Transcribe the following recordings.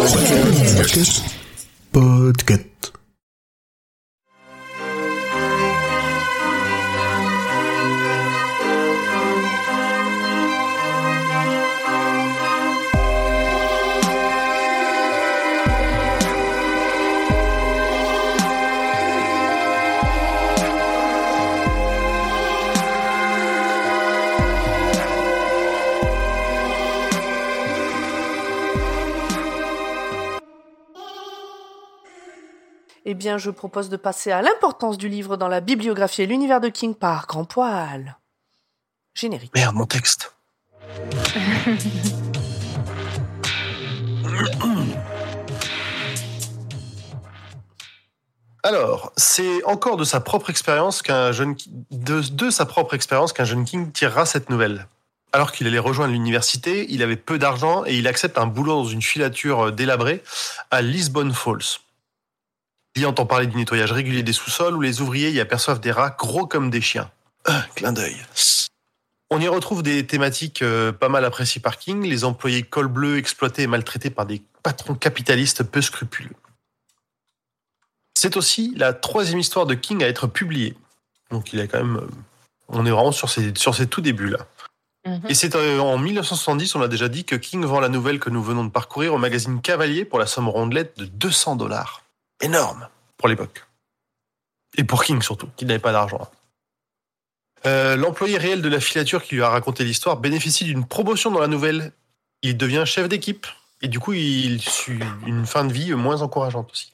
Podcast. Eh je propose de passer à l'importance du livre dans la bibliographie et l'univers de King par Grand Poil. Générique. Merde, mon texte. Alors, c'est encore de sa propre expérience qu'un jeune sa propre expérience qu'un jeune King tirera cette nouvelle. Alors qu'il allait rejoindre l'université, il avait peu d'argent et il accepte un boulot dans une filature euh, délabrée à Lisbon Falls. Il entend parler du nettoyage régulier des sous-sols où les ouvriers y aperçoivent des rats gros comme des chiens. Ah, clin d'œil. On y retrouve des thématiques euh, pas mal appréciées par King, les employés col bleu exploités et maltraités par des patrons capitalistes peu scrupuleux. C'est aussi la troisième histoire de King à être publiée. Donc il est quand même... euh, On est vraiment sur ses, sur ses tout débuts là. Et c'est euh, en 1970, on a déjà dit, que King vend la nouvelle que nous venons de parcourir au magazine Cavalier pour la somme rondelette de 200 dollars. Énorme pour l'époque. Et pour King surtout, qui n'avait pas d'argent. Euh, L'employé réel de la filature qui lui a raconté l'histoire bénéficie d'une promotion dans la nouvelle. Il devient chef d'équipe. Et du coup, il suit une fin de vie moins encourageante aussi.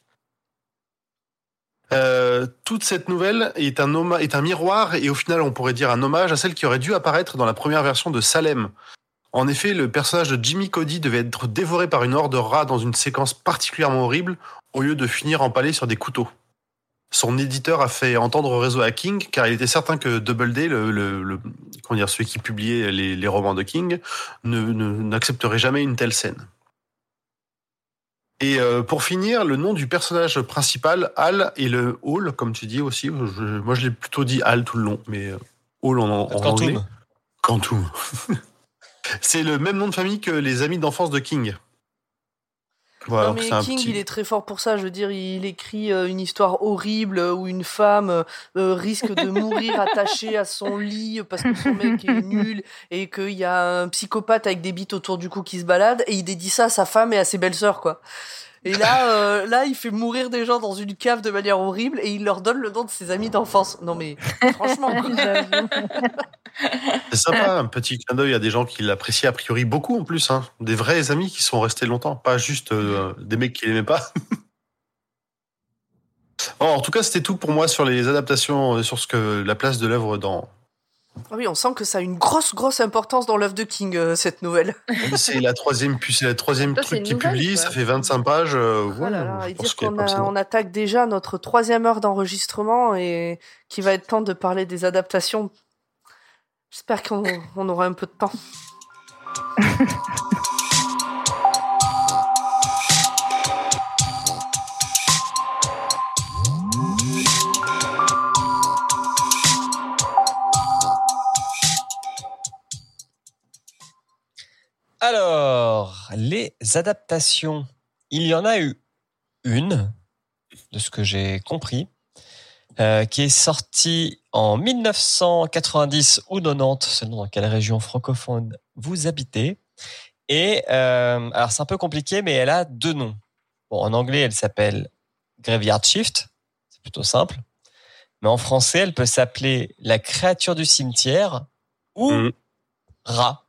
Euh, toute cette nouvelle est un, est un miroir et au final, on pourrait dire un hommage à celle qui aurait dû apparaître dans la première version de Salem. En effet, le personnage de Jimmy Cody devait être dévoré par une horde de rats dans une séquence particulièrement horrible au lieu de finir empalé sur des couteaux. Son éditeur a fait entendre au réseau à King car il était certain que Doubleday, le, le, le- comment dire, celui qui publiait les, les romans de King, ne- ne- n'accepterait jamais une telle scène. Et euh, pour finir, le nom du personnage principal, Hal, et le Hall, comme tu dis aussi. je- moi, je l'ai plutôt dit Hal tout le long, mais euh, Hall en, en Quantum. anglais. Quantum. C'est le même nom de famille que les amis d'enfance de King. Voilà, non, mais King, petit- il est très fort pour ça. Je veux dire, il écrit euh, une histoire horrible euh, où une femme euh, risque de mourir attachée à son lit parce que son mec est nul et qu'il y a un psychopathe avec des bites autour du cou qui se balade et il dédie ça à sa femme et à ses belles-sœurs, quoi. Et là, euh, là, il fait mourir des gens dans une cave de manière horrible et il leur donne le nom de ses amis d'enfance. Non mais franchement. C'est sympa, un petit clin d'œil à des gens qui l'apprécient a priori beaucoup en plus. Hein. Des vrais amis qui sont restés longtemps, pas juste euh, des mecs qui l'aimaient pas. Bon, en tout cas, c'était tout pour moi sur les adaptations, euh, sur ce que la place de l'œuvre dans. Ah oui, on sent que ça a une grosse, grosse importance dans l'œuvre de King, euh, cette nouvelle. C'est la troisième, puis c'est la troisième truc une qui nouvelle, publie, quoi. ça fait 25 pages. euh, Oh ouais, là là, je et pense dire qu'il y a qu'on a- on attaque déjà notre troisième heure d'enregistrement et qu'il va être temps de parler des adaptations. J'espère qu'on on aura un peu de temps. Les adaptations. Il y en a eu une, de ce que j'ai compris, euh, qui est sortie en 1990 ou 90, selon dans quelle région francophone vous habitez. Et euh, alors, c'est un peu compliqué, mais elle a deux noms. Bon, en anglais, elle s'appelle Graveyard Shift. C'est plutôt simple. Mais en français, elle peut s'appeler La créature du cimetière ou Mhm. Rat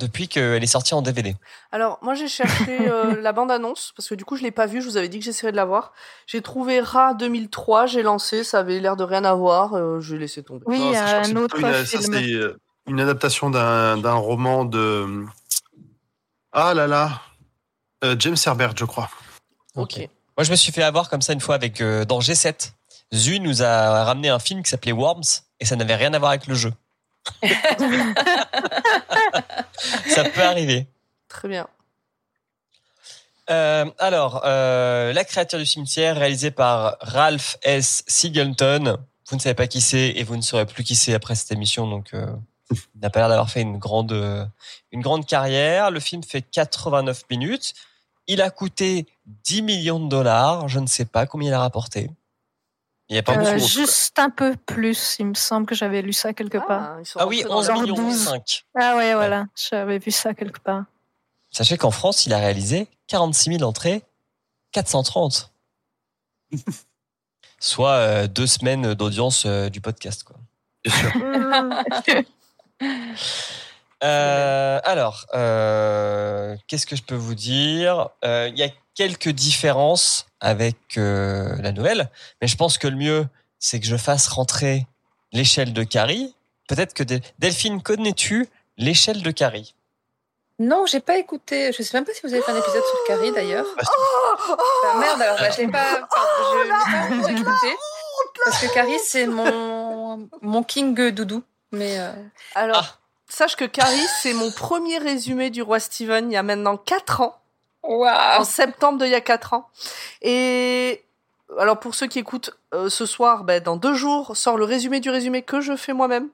depuis qu'elle est sortie en DVD. Alors, moi, j'ai cherché euh, la bande-annonce, parce que du coup, je l'ai pas vue, je vous avais dit que j'essaierais de la voir. J'ai trouvé Ra 2003, j'ai lancé, ça avait l'air de rien avoir, euh, j'ai laissé tomber. Oui, Non, il y ça, je a crois que c'est un autre une- ça, film. c'est, euh, une adaptation d'un d'un roman de. Ah là là. Euh, James Herbert, je crois. Ok. Moi, je me suis fait avoir comme ça une fois avec euh, dans G7. Zu nous a ramené un film qui s'appelait Worms et ça n'avait rien à voir avec le jeu. Ça peut arriver. Très bien. Euh, alors, euh, La créature du cimetière, réalisée par Ralph S. Singleton. Vous ne savez pas qui c'est et vous ne saurez plus qui c'est après cette émission, donc euh, il n'a pas l'air d'avoir fait une grande, une grande carrière. Le film fait 89 minutes. Il a coûté 10 millions de dollars. Je ne sais pas combien il a rapporté. Il n'y a pas Euh, juste un peu plus, il me semble que j'avais lu ça quelque part. ils sont Ah oui, rentrés dans 11 la- Genre millions 12. 5. Ah ouais, voilà, j'avais vu ça quelque part. Sachez qu'en France, il a réalisé 46 000 entrées, 430. Soit euh, deux semaines d'audience euh, du podcast. Quoi. Bien sûr. Euh, alors, euh, qu'est-ce que je peux vous dire? Euh, Il y a quelques différences avec euh, la nouvelle, mais je pense que le mieux, c'est que je fasse rentrer l'échelle de Carrie. Peut-être que Del- Delphine, connais-tu l'échelle de Carrie? Non, j'ai pas écouté. Je sais même pas si vous avez fait un épisode sur Carrie d'ailleurs. Ah, Ah, merde, alors bah, je l'ai pas, enfin, je l'ai pas encore écouté. Parce que Carrie, c'est mon, mon king doudou. Mais euh, Alors, Ah. sache que Carrie, c'est mon premier résumé du roi Steven il y a maintenant 4 ans. En septembre d'il y a 4 ans. Et alors pour ceux qui écoutent euh, ce soir, ben, dans deux jours sort le résumé du résumé que je fais moi-même.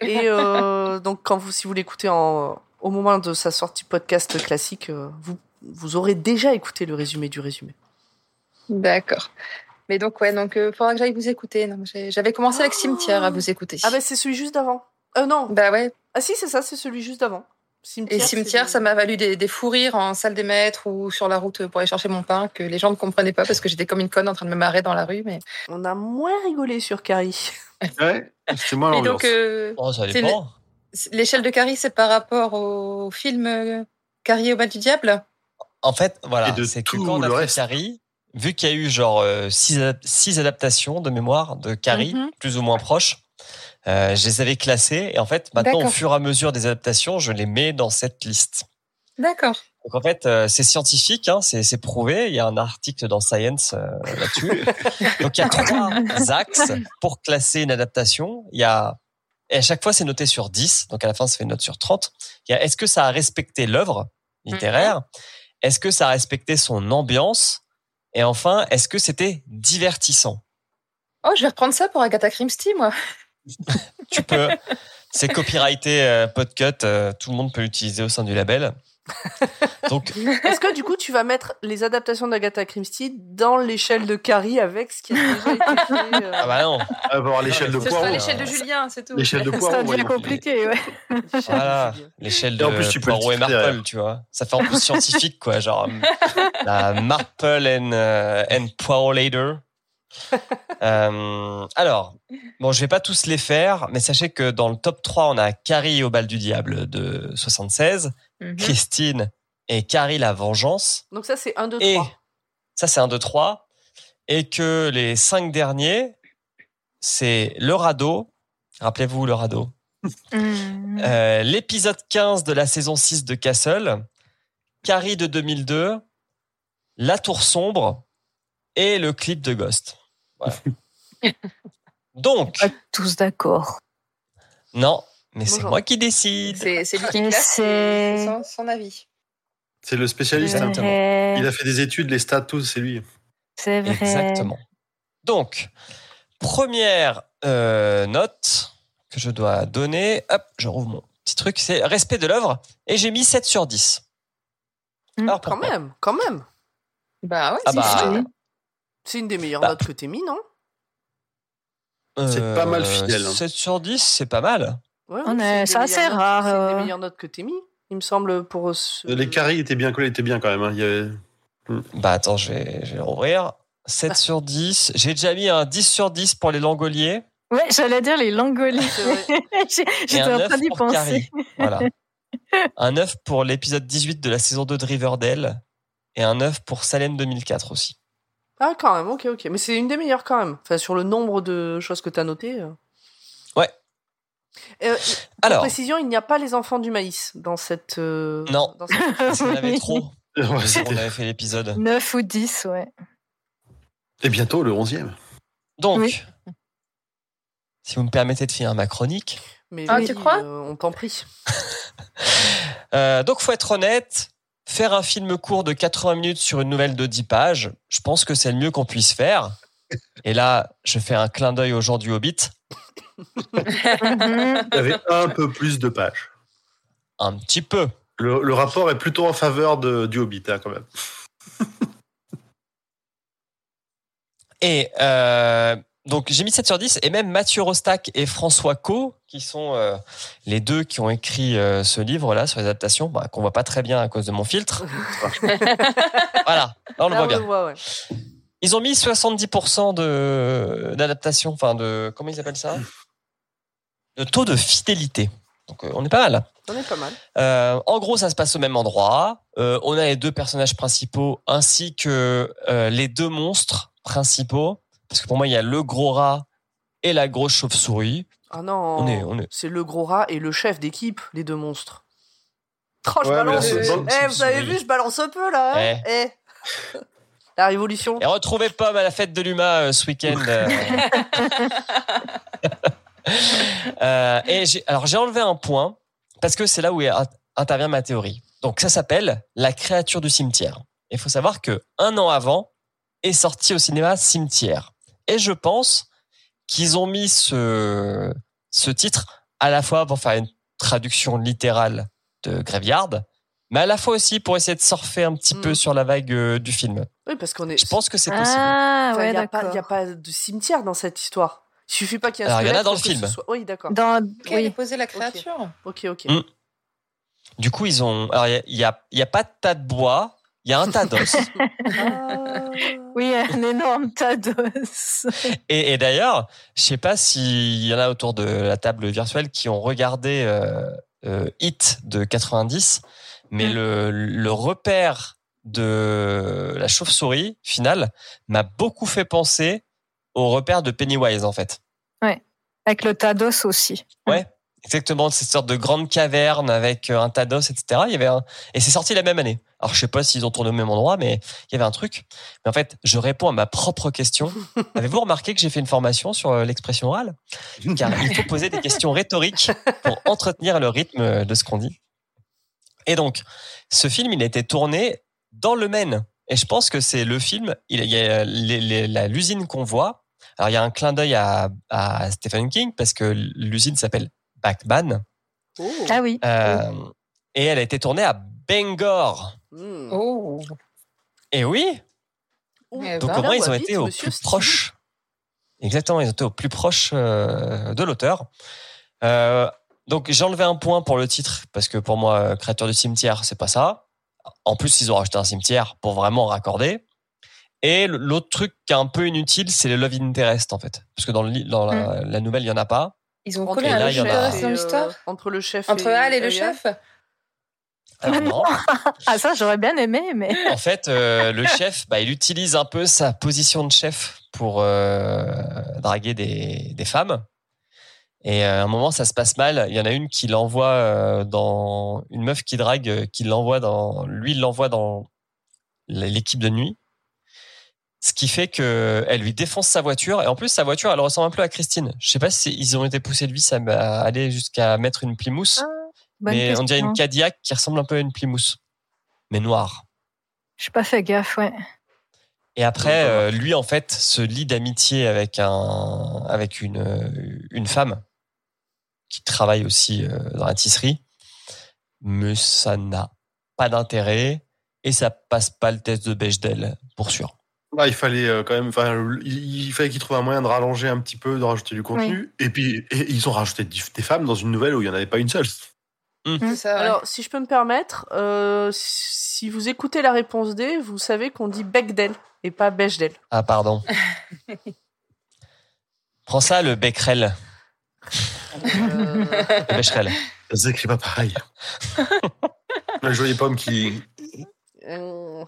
Et euh, donc quand vous, si vous l'écoutez en, au moment de sa sortie podcast classique, euh, vous, vous aurez déjà écouté le résumé du résumé. d'accord. Mais donc ouais, donc faudra que j'aille vous écouter. Non, J'avais commencé avec Cimetière à vous écouter. Ah ben c'est celui juste d'avant. Euh non. Bah ouais. Ah si c'est ça, c'est celui juste d'avant. Cimetière, Et Cimetière, ça m'a valu des, des fous rires en salle des maîtres ou sur la route pour aller chercher mon pain que les gens ne comprenaient pas parce que j'étais comme une conne en train de me marrer dans la rue. Mais On a moins rigolé sur Carrie. Ouais, c'est moi et l'ambiance. donc euh, Oh, ça C'est dépend. l'échelle de Carrie, c'est par rapport au film euh, Carrie au bas du diable? En fait, voilà, Et de c'est que tout quand on a fait reste. Carrie, vu qu'il y a eu genre euh, six, adap- six adaptations de mémoire de Carrie, Mhm. plus ou moins proches, euh, je les avais classées. Et en fait, maintenant, au fur et à mesure des adaptations, je les mets dans cette liste. D'accord. Donc en fait, euh, c'est scientifique, hein, c'est prouvé. Il y a un article dans Science euh, là-dessus. Donc il y a trois axes pour classer une adaptation. Il y a et à chaque fois c'est noté sur 10, donc à la fin ça fait une note sur 30. Il y a est-ce que ça a respecté l'œuvre littéraire? Est-ce que ça a respecté son ambiance? Et enfin, est-ce que c'était divertissant? Oh, je vais reprendre ça pour Agatha Christie, moi. Tu peux. C'est copyrighté euh, podcut, euh, tout le monde peut l'utiliser au sein du label. Donc Est-ce que du coup tu vas mettre les adaptations d'Agatha Christie dans l'échelle de Carrie avec ce qui a déjà été fait euh, ah bah non, On va avoir l'échelle de Ce poireau. sera Poireau, l'échelle de euh, Julien, c'est tout. L'échelle de poireau. Ça devient compliqué, ouais. Voilà, l'échelle de Et en plus, tu peux le Poirot et Marple, derrière. tu vois. Ça fait en plus scientifique, quoi. Genre, euh, la Marple and, euh, and Poirot later. Euh, alors, bon, je vais pas tous les faire, mais sachez que dans le top 3, on a Carrie au bal du diable de 76, Mhm. Christine et Carrie la vengeance. Donc ça c'est 1, 2, Et 3. ça, c'est un 2, 3. Et que les cinq derniers, c'est le radeau. Rappelez-vous le radeau. Hmm. Euh, l'épisode 15 de la saison 6 de Castle, Carrie de 2002, La Tour Sombre et le clip de Ghost. Voilà. Donc, Pas tous d'accord. non, mais c'est moi qui décide. C'est lui qui c'est- son, son avis. C'est le spécialiste. hein. Il a fait des études, les stats, tout, c'est lui. C'est vrai. Exactement. Donc, première euh, note que je dois donner, hop, je rouvre mon petit truc, c'est respect de l'œuvre, et j'ai mis 7 sur 10. Hmm. Alors Quand même, quand même. Bah ouais, Ah bah. C'est une des meilleures Bah. notes que t'aies mis, non? C'est pas mal fidèle, hein. 7 Euh, sur 10, c'est pas mal. Ouais, On est- c'est assez rare, C'est une euh. des meilleures notes que t'aies mis, il me semble, pour ce... Les carrés étaient bien collés, étaient bien quand même. hein. Il y avait- Bah attends, je vais, je vais le rouvrir. 7 sur 10. J'ai déjà mis un 10 sur 10 pour les langoliers. Ouais, j'allais dire les langoliers. Et J'étais un en 9 train d'y pour penser. Carrie. Voilà. Un 9 pour l'épisode 18 de la saison 2 de Riverdale. Et un 9 pour Salem 2004 aussi. Ah, quand même, ok, ok. Mais c'est une des meilleures quand même. Enfin, sur le nombre de choses que t'as notées. euh. Ouais. Euh, pour Alors, précision, il n'y a pas les enfants du maïs dans cette... euh, Non. dans cette- en avait trop. On avait fait l'épisode. 9 ou 10, ouais. Et bientôt le 11e. Donc, Oui. si vous me permettez de finir ma chronique. Mais Ah, oui, tu crois? euh, On t'en prie. Euh, donc, faut être honnête. Faire un film court de 80 minutes sur une nouvelle de 10 pages, je pense que c'est le mieux qu'on puisse faire. Et là, je fais un clin d'œil au genre du Hobbit. Il y avait un peu plus de pages. Un petit peu. Le, le rapport est plutôt en faveur de, du Hobbit, hein, quand même. Et euh, donc j'ai mis 7 sur 10 et même Mathieu Rostac et François Co, qui sont euh, les deux qui ont écrit euh, ce livre-là sur les adaptations, bah, qu'on voit pas très bien à cause de mon filtre. voilà, là on le Là, voit on bien. le voit, ouais. Ils ont mis 70% de d'adaptation, enfin de comment ils appellent ça? De taux de fidélité. Donc euh, on est pas mal. On est pas mal. En gros, ça se passe au même endroit. On a les deux personnages principaux ainsi que les deux monstres principaux. Parce que pour moi, il y a le gros rat et la grosse chauve-souris. Ah non, On est- on est- c'est le gros rat et le chef d'équipe, les deux monstres. Oh, je Ouais, balance. Eh, vous avez vu, je balance un peu là. hein Eh. La révolution. Et retrouvez Pomme à la fête de l'UMA euh, ce week-end. euh. Euh, et j'ai, alors j'ai enlevé un point parce que c'est là où intervient ma théorie. Donc ça s'appelle La créature du cimetière. Il faut savoir que un an avant est sorti au cinéma Cimetière. Et je pense qu'ils ont mis ce, ce titre à la fois pour faire une traduction littérale de Graveyard, mais à la fois aussi pour essayer de surfer un petit Mm. peu sur la vague euh, du film. Oui, parce qu'on est. Je pense que c'est possible. Ah, Enfin, ouais, il n'y a, pas- d'accord. y a pas de cimetière dans cette histoire. Il suffit pas qu'il y ait un Alors, il y en a dans le film. soit- Oui, d'accord. Dans... Qui a Oui. déposé la créature? Ok, ok. Mm. Du coup, ils ont. Alors, il y a- il y a, il y a pas de tas de bois, il y a un tas d'os. Ah. oui, un énorme tas d'os. et, et d'ailleurs, je sais pas s'il y en a autour de la table virtuelle qui ont regardé euh, euh, Hit de 90, mais Mm. le, le repère de la chauve-souris finale m'a beaucoup fait penser au repère de Pennywise en fait. Avec le tas d'os aussi. Ouais, exactement, cette sorte de grande caverne avec euh, un tas d'os, etc. Il y avait un... Et c'est sorti la même année. Alors, je sais pas s'ils ont tourné au même endroit, mais il y avait un truc. Mais en fait, je réponds à ma propre question. Avez-vous remarqué que j'ai fait une formation sur euh, l'expression orale? Car il faut poser des questions rhétoriques pour entretenir le rythme de ce qu'on dit. Et donc, ce film, il a été tourné dans le Maine. Et je pense que c'est le film, il y a l'usine qu'on voit. Alors, il y a un clin d'œil à, à Stephen King parce que l'usine s'appelle Backman. Oh. Ah oui. Euh, et elle a été tournée à Bangor. Mm. Oh Et oui, Eh donc au moins ils ont été au plus proche? Exactement, ils ont été au plus proche euh, de l'auteur. Euh, donc j'ai enlevé un point pour le titre parce que pour moi, euh, créateur du cimetière, c'est pas ça. En plus, ils ont rajouté un cimetière pour vraiment raccorder. Et l'autre truc qui est un peu inutile, c'est le love interest en fait, parce que dans, le, li- dans la, la nouvelle, il y en a pas. Ils ont Entre collé Et un là, dans et, l'histoire euh, entre le chef Entre Al et le chef Alors, non. Ah, ça, j'aurais bien aimé, mais. En fait, euh, le chef, bah, il utilise un peu sa position de chef pour euh, draguer des, des femmes. Et à un moment, ça se passe mal. Il y en a une qui l'envoie dans une meuf qui drague, qui l'envoie dans lui, il l'envoie dans l'équipe de nuit. Ce qui fait que elle lui défonce sa voiture et en plus sa voiture, elle ressemble un peu à Christine. Je sais pas si ils ont été poussés de vie, ça va aller jusqu'à mettre une Plymouth, Bonne mais on dirait question. une Cadillac qui ressemble un peu à une Plymouth, mais noire. J'ai pas fait gaffe, ouais. Et après, euh, lui, en fait, se lie d'amitié avec un, avec une, une femme qui travaille aussi euh, dans la tisserie. Mais ça n'a pas d'intérêt et ça passe pas le test de Bechdel, pour sûr. Ah, il fallait euh, quand même, enfin, il, il fallait qu'ils trouvent un moyen de rallonger un petit peu, de rajouter du contenu. Et puis, et ils ont rajouté des femmes dans une nouvelle où il n'y en avait pas une seule. C'est ça, ouais. Alors, si je peux me permettre, euh, si vous écoutez la réponse D, vous savez qu'on dit Bechdel et pas Bechdel. Ah, pardon. Prends ça, le Becquerel. Euh, Le Becherel. Ça s'écrit pas pareil. La jolie pomme qui. euh,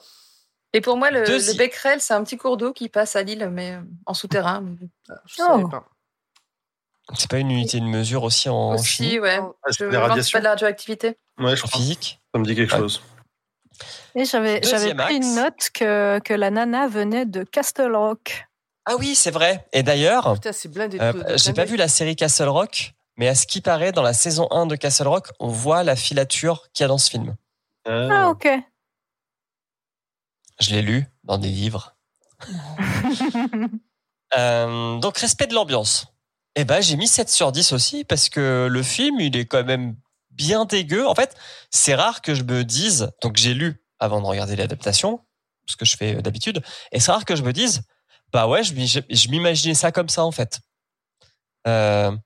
Et pour moi, le, Deuxi- le Becquerel, c'est un petit cours d'eau qui passe à Lille, mais euh, en souterrain. je savais Oh. pas. C'est pas une unité de mesure aussi en chimie, Aussi, ouais. Oh, Ah, Je radiations. pas de la radioactivité. Ouais, je en physique Ça me dit quelque Ouais. chose. Et j'avais, pris une note que, que la nana venait de Castle Rock. Ah oui, c'est vrai. Et d'ailleurs, Euh, J'ai pas vu la série Castle Rock, mais à ce qui paraît, dans la saison 1 de Castle Rock, on voit la filature qu'il y a dans ce film. Ah, ok. Je l'ai lu dans des livres. Euh, donc, respect de l'ambiance. Eh ben, j'ai mis 7 sur 10 aussi, parce que le film, il est quand même bien dégueu. En fait, c'est rare que je me dise, donc j'ai lu avant de regarder l'adaptation, ce que je fais euh, d'habitude, et c'est rare que je me dise, bah ouais, je, je m'imaginais ça comme ça en fait. Euh,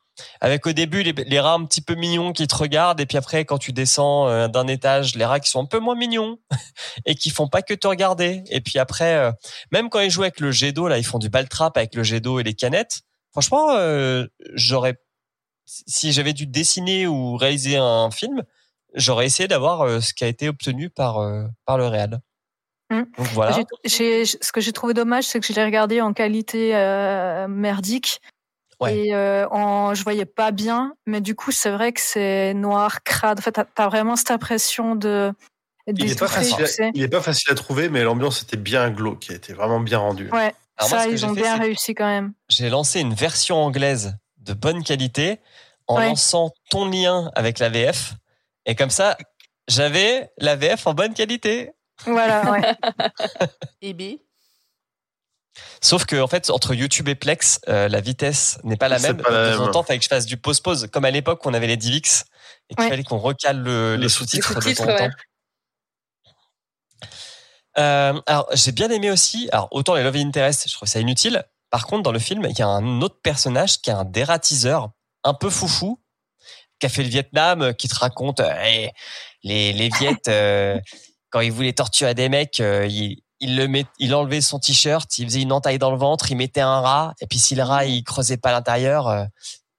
avec au début les, les rats un petit peu mignons qui te regardent, et puis après quand tu descends euh, d'un étage, les rats qui sont un peu moins mignons et qui font pas que te regarder. Et puis après, euh, même quand ils jouent avec le jet d'eau, là, ils font du ball trap avec le jet d'eau et les canettes. Franchement, euh, j'aurais, si j'avais dû dessiner ou réaliser un film, j'aurais essayé d'avoir ce qui a été obtenu par par le réal. Hmm. Donc voilà. Ce que j'ai trouvé dommage, c'est que je l'ai regardé en qualité euh, merdique. Ouais. Et euh, en, je voyais pas bien, mais du coup, c'est vrai que c'est noir, crade. En fait, t'as as vraiment cette impression de Il est, pas d'étouffer, facile tu à, sais. il est pas facile à trouver, mais l'ambiance était bien glauque, qui été vraiment bien rendue. Ouais, Alors ça, ils j'ai ont fait, bien réussi quand même. J'ai lancé une version anglaise de bonne qualité en Ouais. lançant ton lien avec la VF. Et comme ça, j'avais la VF en bonne qualité. Voilà, ouais. Et B. Sauf que en fait, entre YouTube et Plex, euh, la vitesse n'est pas la même. pas la de temps en temps, il fallait que je fasse du pause-pause, comme à l'époque où on avait les Divix et qu'il Ouais. fallait qu'on recale le- Le les sous-titre. sous-titres de temps en temps. Euh, alors, j'ai bien aimé aussi. Alors, autant les Love Interest, je trouve ça inutile. Par contre, dans le film, il y a un autre personnage qui est un dératiseur, un peu foufou, qui a fait le Vietnam, euh, qui te raconte euh, les les Viet euh, quand ils voulaient torturer des mecs, euh, il le met, il enlevait son t-shirt, il faisait une entaille dans le ventre, il mettait un rat, et puis si le rat il creusait pas l'intérieur, euh,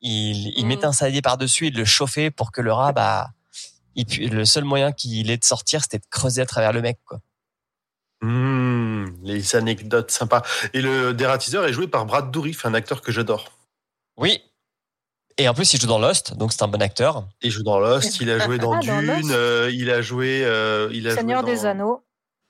il, il Mm. mettait un saladier par dessus, il le chauffait pour que le rat, bah, il le seul moyen qu'il ait de sortir, c'était de creuser à travers le mec, quoi. Mmh, les anecdotes sympas. Et le dératiseur est joué par Brad Dourif, un acteur que j'adore. Oui. Et en plus, il joue dans Lost, donc c'est un bon acteur. Il joue dans Lost, il a joué dans Ah, dans. Dune, euh, il a joué, euh, il a Seigneur joué dans, des Anneaux.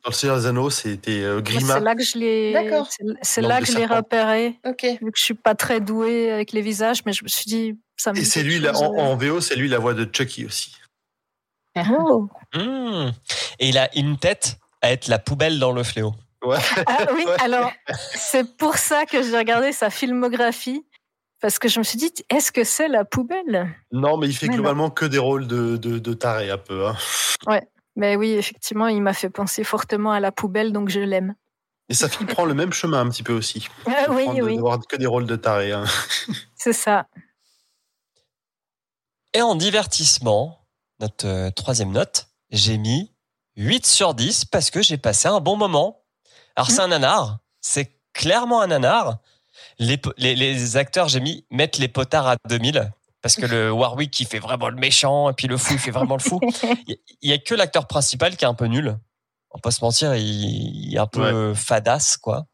Dans le Seigneur des Anneaux, c'était euh, Grima. C'est là que je l'ai. D'accord. c'est- là que je l'ai repéré. Ok. Vu que je suis pas très douée avec les visages, mais je me suis dit, ça me. Et c'est lui, là, chose, en, euh. en VO, c'est lui la voix de Chucky aussi. Oh. Mmh. Et il a une tête à être la poubelle dans le fléau. Ouais. Ah oui, Ouais. alors c'est pour ça que j'ai regardé sa filmographie. Parce que je me suis dit, est-ce que c'est la poubelle? Non, mais il fait Mais non. globalement que des rôles de, de, de taré un peu. hein. Mais oui, effectivement, il m'a fait penser fortement à la poubelle, donc je l'aime. Et sa fille prend le même chemin un petit peu aussi. Ah De oui, prendre- oui, D'avoir que des rôles de taré. hein. c'est ça. Et en divertissement, notre euh, troisième note, j'ai mis 8 sur 10 parce que j'ai passé un bon moment. Alors, c'est un nanar. C'est clairement un nanar. Les, les, les acteurs, j'ai mis mettre les potards à 2000 parce que le Warwick, il fait vraiment le méchant et puis le fou, il fait vraiment le fou. Il y a que l'acteur principal qui est un peu nul. On pas se mentir, il, il est un peu fadasse, quoi.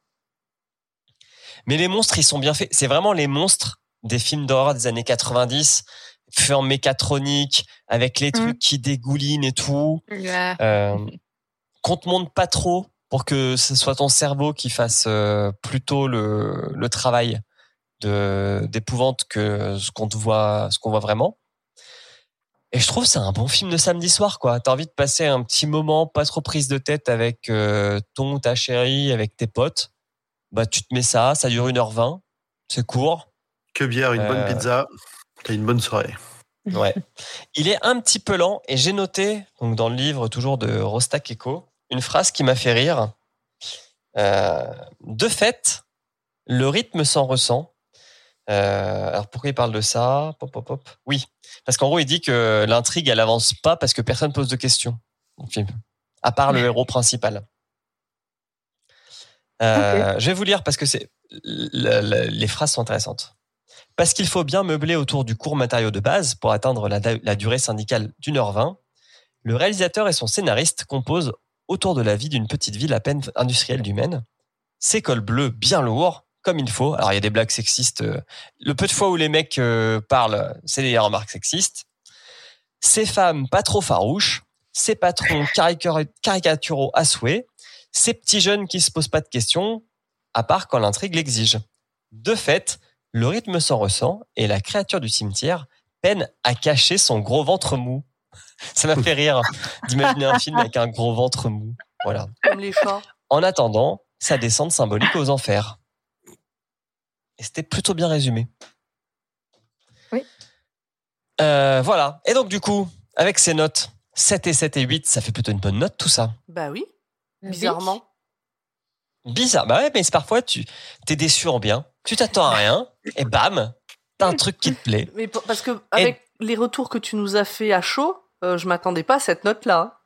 Mais les monstres, ils sont bien faits. C'est vraiment les monstres des films d'horreur des années 90, faits en mécatronique, avec les trucs qui dégoulinent et tout. Ouais. Euh, qu'on te montre pas trop pour que ce soit ton cerveau qui fasse euh, plutôt le, le travail d'épouvante que ce qu'on voit ce qu'on voit vraiment. Et je trouve que c'est un bon film de samedi soir quoi. T'as envie de passer un petit moment pas trop prise de tête avec euh, ton ou ta chérie, avec tes potes. Bah tu te mets ça, ça dure 1h20, c'est court. Que bière, une bonne Euh. pizza. T'as une bonne soirée. Ouais. Il est un petit peu lent et j'ai noté, donc dans le livre toujours de Rostak Eko, une phrase qui m'a fait rire. Euh, de fait, le rythme s'en ressent. Euh, alors pourquoi il parle de ça? Pop, pop, pop. Oui, parce qu'en gros il dit que l'intrigue elle avance pas parce que personne pose de questions dans le film, à part le héros principal. Euh, Je vais vous lire parce que c'est le- le- les phrases sont intéressantes. Parce qu'il faut bien meubler autour du court matériau de base pour atteindre la, durée syndicale d'une heure vingt, le réalisateur et son scénariste composent autour de la vie d'une petite ville à peine industrielle du Maine. Ses cols bleus bien lourds, comme il faut. Alors il y a des blagues sexistes. euh, Le peu de fois où les mecs euh, parlent, c'est des remarques sexistes. Ces femmes pas trop farouches, ces patrons caricatur- caricaturaux à souhait, ces petits jeunes qui se posent pas de questions, à part quand l'intrigue l'exige. De fait, le rythme s'en ressent et la créature du cimetière peine à cacher son gros ventre mou. Ça m'a fait rire d'imaginer un film avec un gros ventre mou. Voilà. Comme les chats. En attendant, sa descente symbolique aux enfers. Et c'était plutôt bien résumé. Oui. Euh, voilà. Et donc du coup, avec ces notes, 7 et 7 et 8, ça fait plutôt une bonne note tout ça. Bah oui, bizarrement. Bizarre. Bah ouais, mais c'est parfois tu t'es déçu en bien. Tu t'attends à rien et bam, t'as un truc qui te plaît. Mais parce que avec les retours que tu nous as fait à chaud, euh, je m'attendais pas à cette note-là.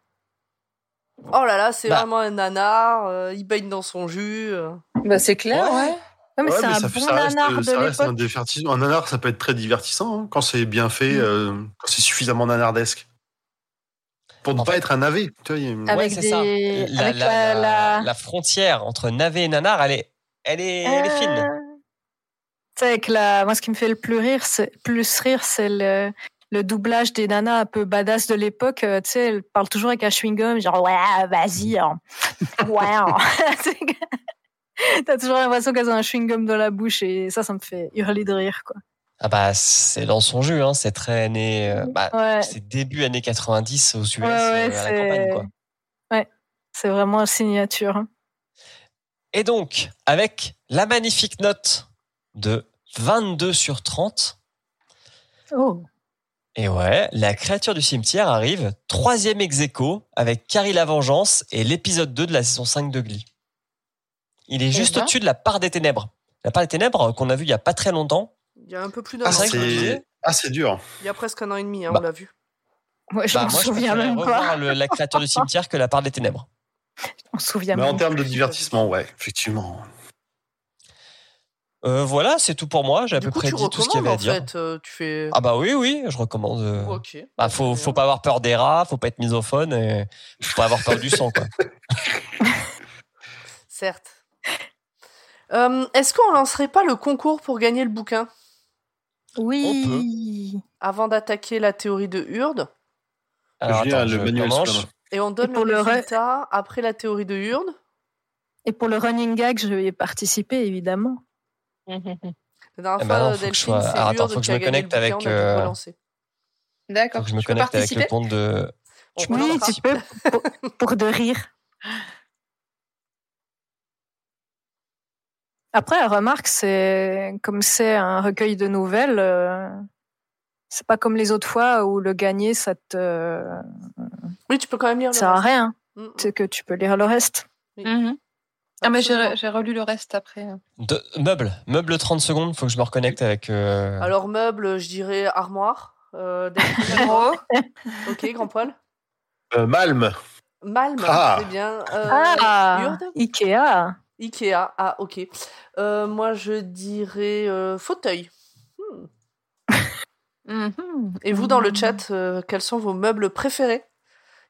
Oh là là, c'est Bah. vraiment un nanar, euh, il baigne dans son jus. euh. Bah, c'est clair, Ouais. ouais. Ouais, mais Ouais, c'est un ça, bon ça reste, nanar de ça reste un l'époque. divertissement. Un nanar, ça peut être très divertissant hein, quand c'est bien fait, Mm. euh, quand c'est suffisamment nanardesque. Pour ne En pas fait- être un navet. Tu vois, il y a une- Avec ouais, c'est des- ça. La, avec la- la- la- la- la frontière entre navet et nanar, elle est, elle est, elle est fine. Euh, Tu sais, avec la... Moi, ce qui me fait le plus rire, c'est plus rire, c'est le... le doublage des nanas un peu badass de l'époque. Euh, Tu sais, elle parle toujours avec un chewing-gum, genre ouais, vas-y, hein. ouais. hein. T'as toujours l'impression qu'elles ont un chewing-gum dans la bouche et ça, ça me fait hurler de rire, quoi. Ah bah c'est dans son jus, hein. C'est très année, euh, bah, Ouais, c'est début années 90 aux US Ouais, ouais, euh, à la campagne quoi. c'est vraiment une signature. hein. Et donc, avec la magnifique note de 22 sur 30, Oh. et ouais, la créature du cimetière arrive troisième ex aequo avec Carrie la Vengeance et l'épisode 2 de la saison 5 de Glee. Il est juste au-dessus de la part des ténèbres. La part des ténèbres qu'on a vu il y a pas très longtemps. Il y a un peu plus d'un Ah, an. c'est je ah, c'est dur. Il y a presque un an et demi, hein, Bah. on l'a vu. Ouais, je Bah, m'en moi, je souviens préférais même revoir pas. le- la créature du cimetière que la part des ténèbres. On se souvient Mais même en termes de divertissement, ouais, effectivement. Euh, voilà, c'est tout pour moi. J'ai à peu coup, près dit tout ce qu'il y avait à dire. fait. euh, tu fais. Ah bah oui, oui, je recommande. euh, ok. Bah, faut, faut pas avoir peur des rats, faut pas être misophone, et faut pas avoir peur du sang, quoi. Certes. Euh, Est-ce qu'on lancerait pas le concours pour gagner le bouquin? Oui. avant d'attaquer la théorie de Hurde Alors, Julien a attends, le je manuel et on donne pour le le re- résultat après la théorie de Hurde Et pour le running gag, je vais y participer, évidemment. La dernière fois, non, faut que je Delphine, sois- c'est alors, attends, Hurde faut que qui je a me gagné le connecte avec, bouquin, on a dû euh, relancer. Faut D'accord. que je me connecte avec le participer compte de. On Oui, tu peux, pour, pour de rire. Après, remarque, c'est comme c'est un recueil de nouvelles, euh, c'est pas comme les autres fois où le gagner, ça te Oui, tu peux quand même lire le ça sert à reste. rien. Mm, mm. C'est que tu peux lire le reste. Mhm. Ah, mais j'ai relu le reste après. de... Meuble. Meuble 30 secondes, faut que je me reconnecte avec. euh, Alors, meuble, je dirais armoire. Euh, ok, grand poil. Euh, Malm. Malm, Ah. c'est bien. Euh, ah, Ikea. Ikea, ah ok. Euh, moi je dirais euh, fauteuil. Hmm. mhm. Et vous dans le chat, euh, quels sont vos meubles préférés?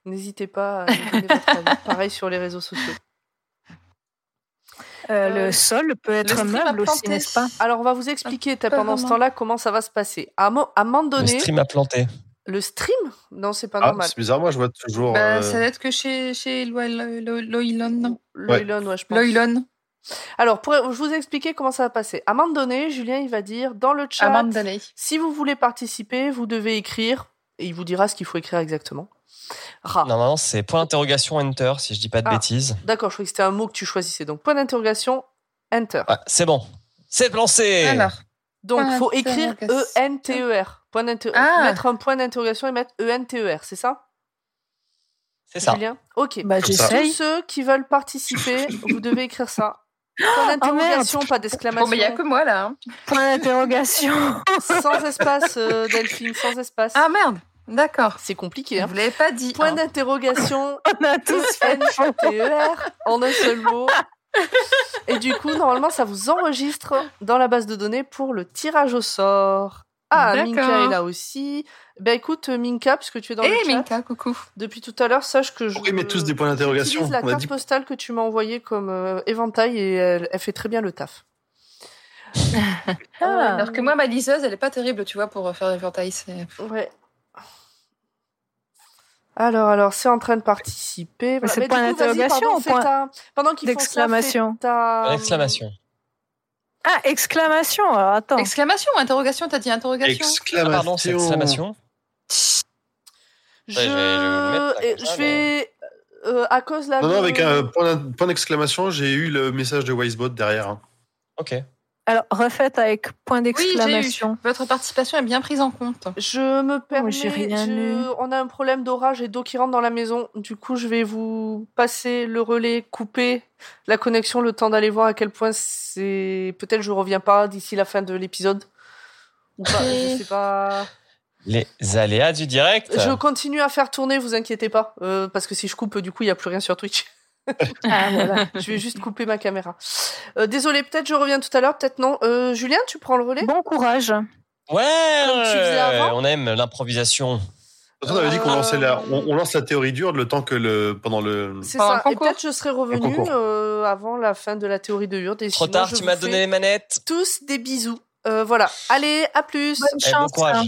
N'hésitez pas à nous donner votre avis. Pareil sur les réseaux sociaux. Euh, Euh, le sol peut être a meuble aussi, n'est-ce pas? Alors on va vous expliquer pendant ce temps-là comment ça va se passer. À, mo- à un moment Le stream a planté. Le stream? Non, c'est pas Ah, normal. c'est bizarre, moi je vois toujours. Bah, euh, Ça doit être que chez, chez Lo- Lo- Lo- Loilon. Loilon, ouais, je pense. Loilon. Alors, pour, je vous expliquer comment ça va passer. À un moment donné, Julien, il va dire dans le chat, Daley. si vous voulez participer, vous devez écrire, et il vous dira ce qu'il faut écrire exactement. Rat. Normalement, c'est point d'interrogation enter, si je dis pas de Ah. bêtises. D'accord, je croyais que c'était un mot que tu choisissais. Donc, point d'interrogation, enter. Ouais, c'est bon. C'est lancé. Alors, Donc, Point faut écrire. E-N-T-E-R. Point d'inter- Ah. Mettre un point d'interrogation et mettre E-N-T-E-R, c'est ça? C'est ça. Julien? Ok. Bah. Tous ceux qui veulent participer, vous devez écrire ça. Point d'interrogation, pas bon, d'exclamation. mais il n'y a que moi là. hein. Point d'interrogation. Sans espace, euh, Delphine, sans espace. Ah merde, d'accord. C'est compliqué, hein Vous l'avez pas dit. Point hein. d'interrogation, On a tous fait N-T-E-R, en un seul mot. Et du coup, normalement, ça vous enregistre dans la base de données pour le tirage au sort. Ah. Minka est là aussi. Ben écoute, Minka, puisque tu es dans Eh le chat, Minka, coucou. depuis tout à l'heure, sache que je... Ils mettent tous des points d'interrogation la On a carte dit- postale que tu m'as envoyée comme euh, éventail et elle, elle fait très bien le taf. Ah. Alors que moi, ma liseuse, elle est pas terrible, tu vois, pour faire l'éventail. c'est- Ouais. Alors, alors, c'est en train de participer. Voilà. c'est Mais point d'interrogation pardon, ou fais point ta- Pendant qu'ils font ça, d'exclamation fais ta... Exclamation. Ah, exclamation. Alors attends. Exclamation ou interrogation T'as dit interrogation Ah, Exclamation. pardon, c'est exclamation. Je, Ouais, je vais- je vais mettre, ça, je vais euh, à cause là. Non, non, de- avec un point d'exclamation, j'ai eu le message de Wisebot derrière. hein. Ok. Alors, refaites avec point Oui, d'exclamation. Votre participation est bien prise en compte. Je me permets, rien je- eu. on a un problème d'orage et d'eau qui rentre dans la maison. Du coup, je vais vous passer le relais, couper la connexion, le temps d'aller voir à quel point c'est. Peut-être je reviens pas d'ici la fin de l'épisode. Ou pas, je sais pas. Les aléas du direct. Je continue à faire tourner, vous inquiétez pas. Euh, parce que si je coupe, du coup, il y a plus rien sur Twitch. Ah, voilà. je vais juste couper ma caméra. Euh, désolé, peut-être je reviens tout à l'heure, peut-être non. Euh, Julien, tu prends le relais? Bon courage. Ouais, Comme tu faisais avant? On aime l'improvisation. On avait dit qu'on Euh, lançait la, on, on lance la théorie dure le temps que le pendant le. C'est Pendant ça. le Et concours. peut-être je serai revenu concours. euh, avant la fin de la théorie de Hurde. Et Trop sinon, tard, je tu vous m'as fais donné les manettes. tous des bisous. Euh, voilà. Allez, à plus. Bonne Eh, bon chance. courage.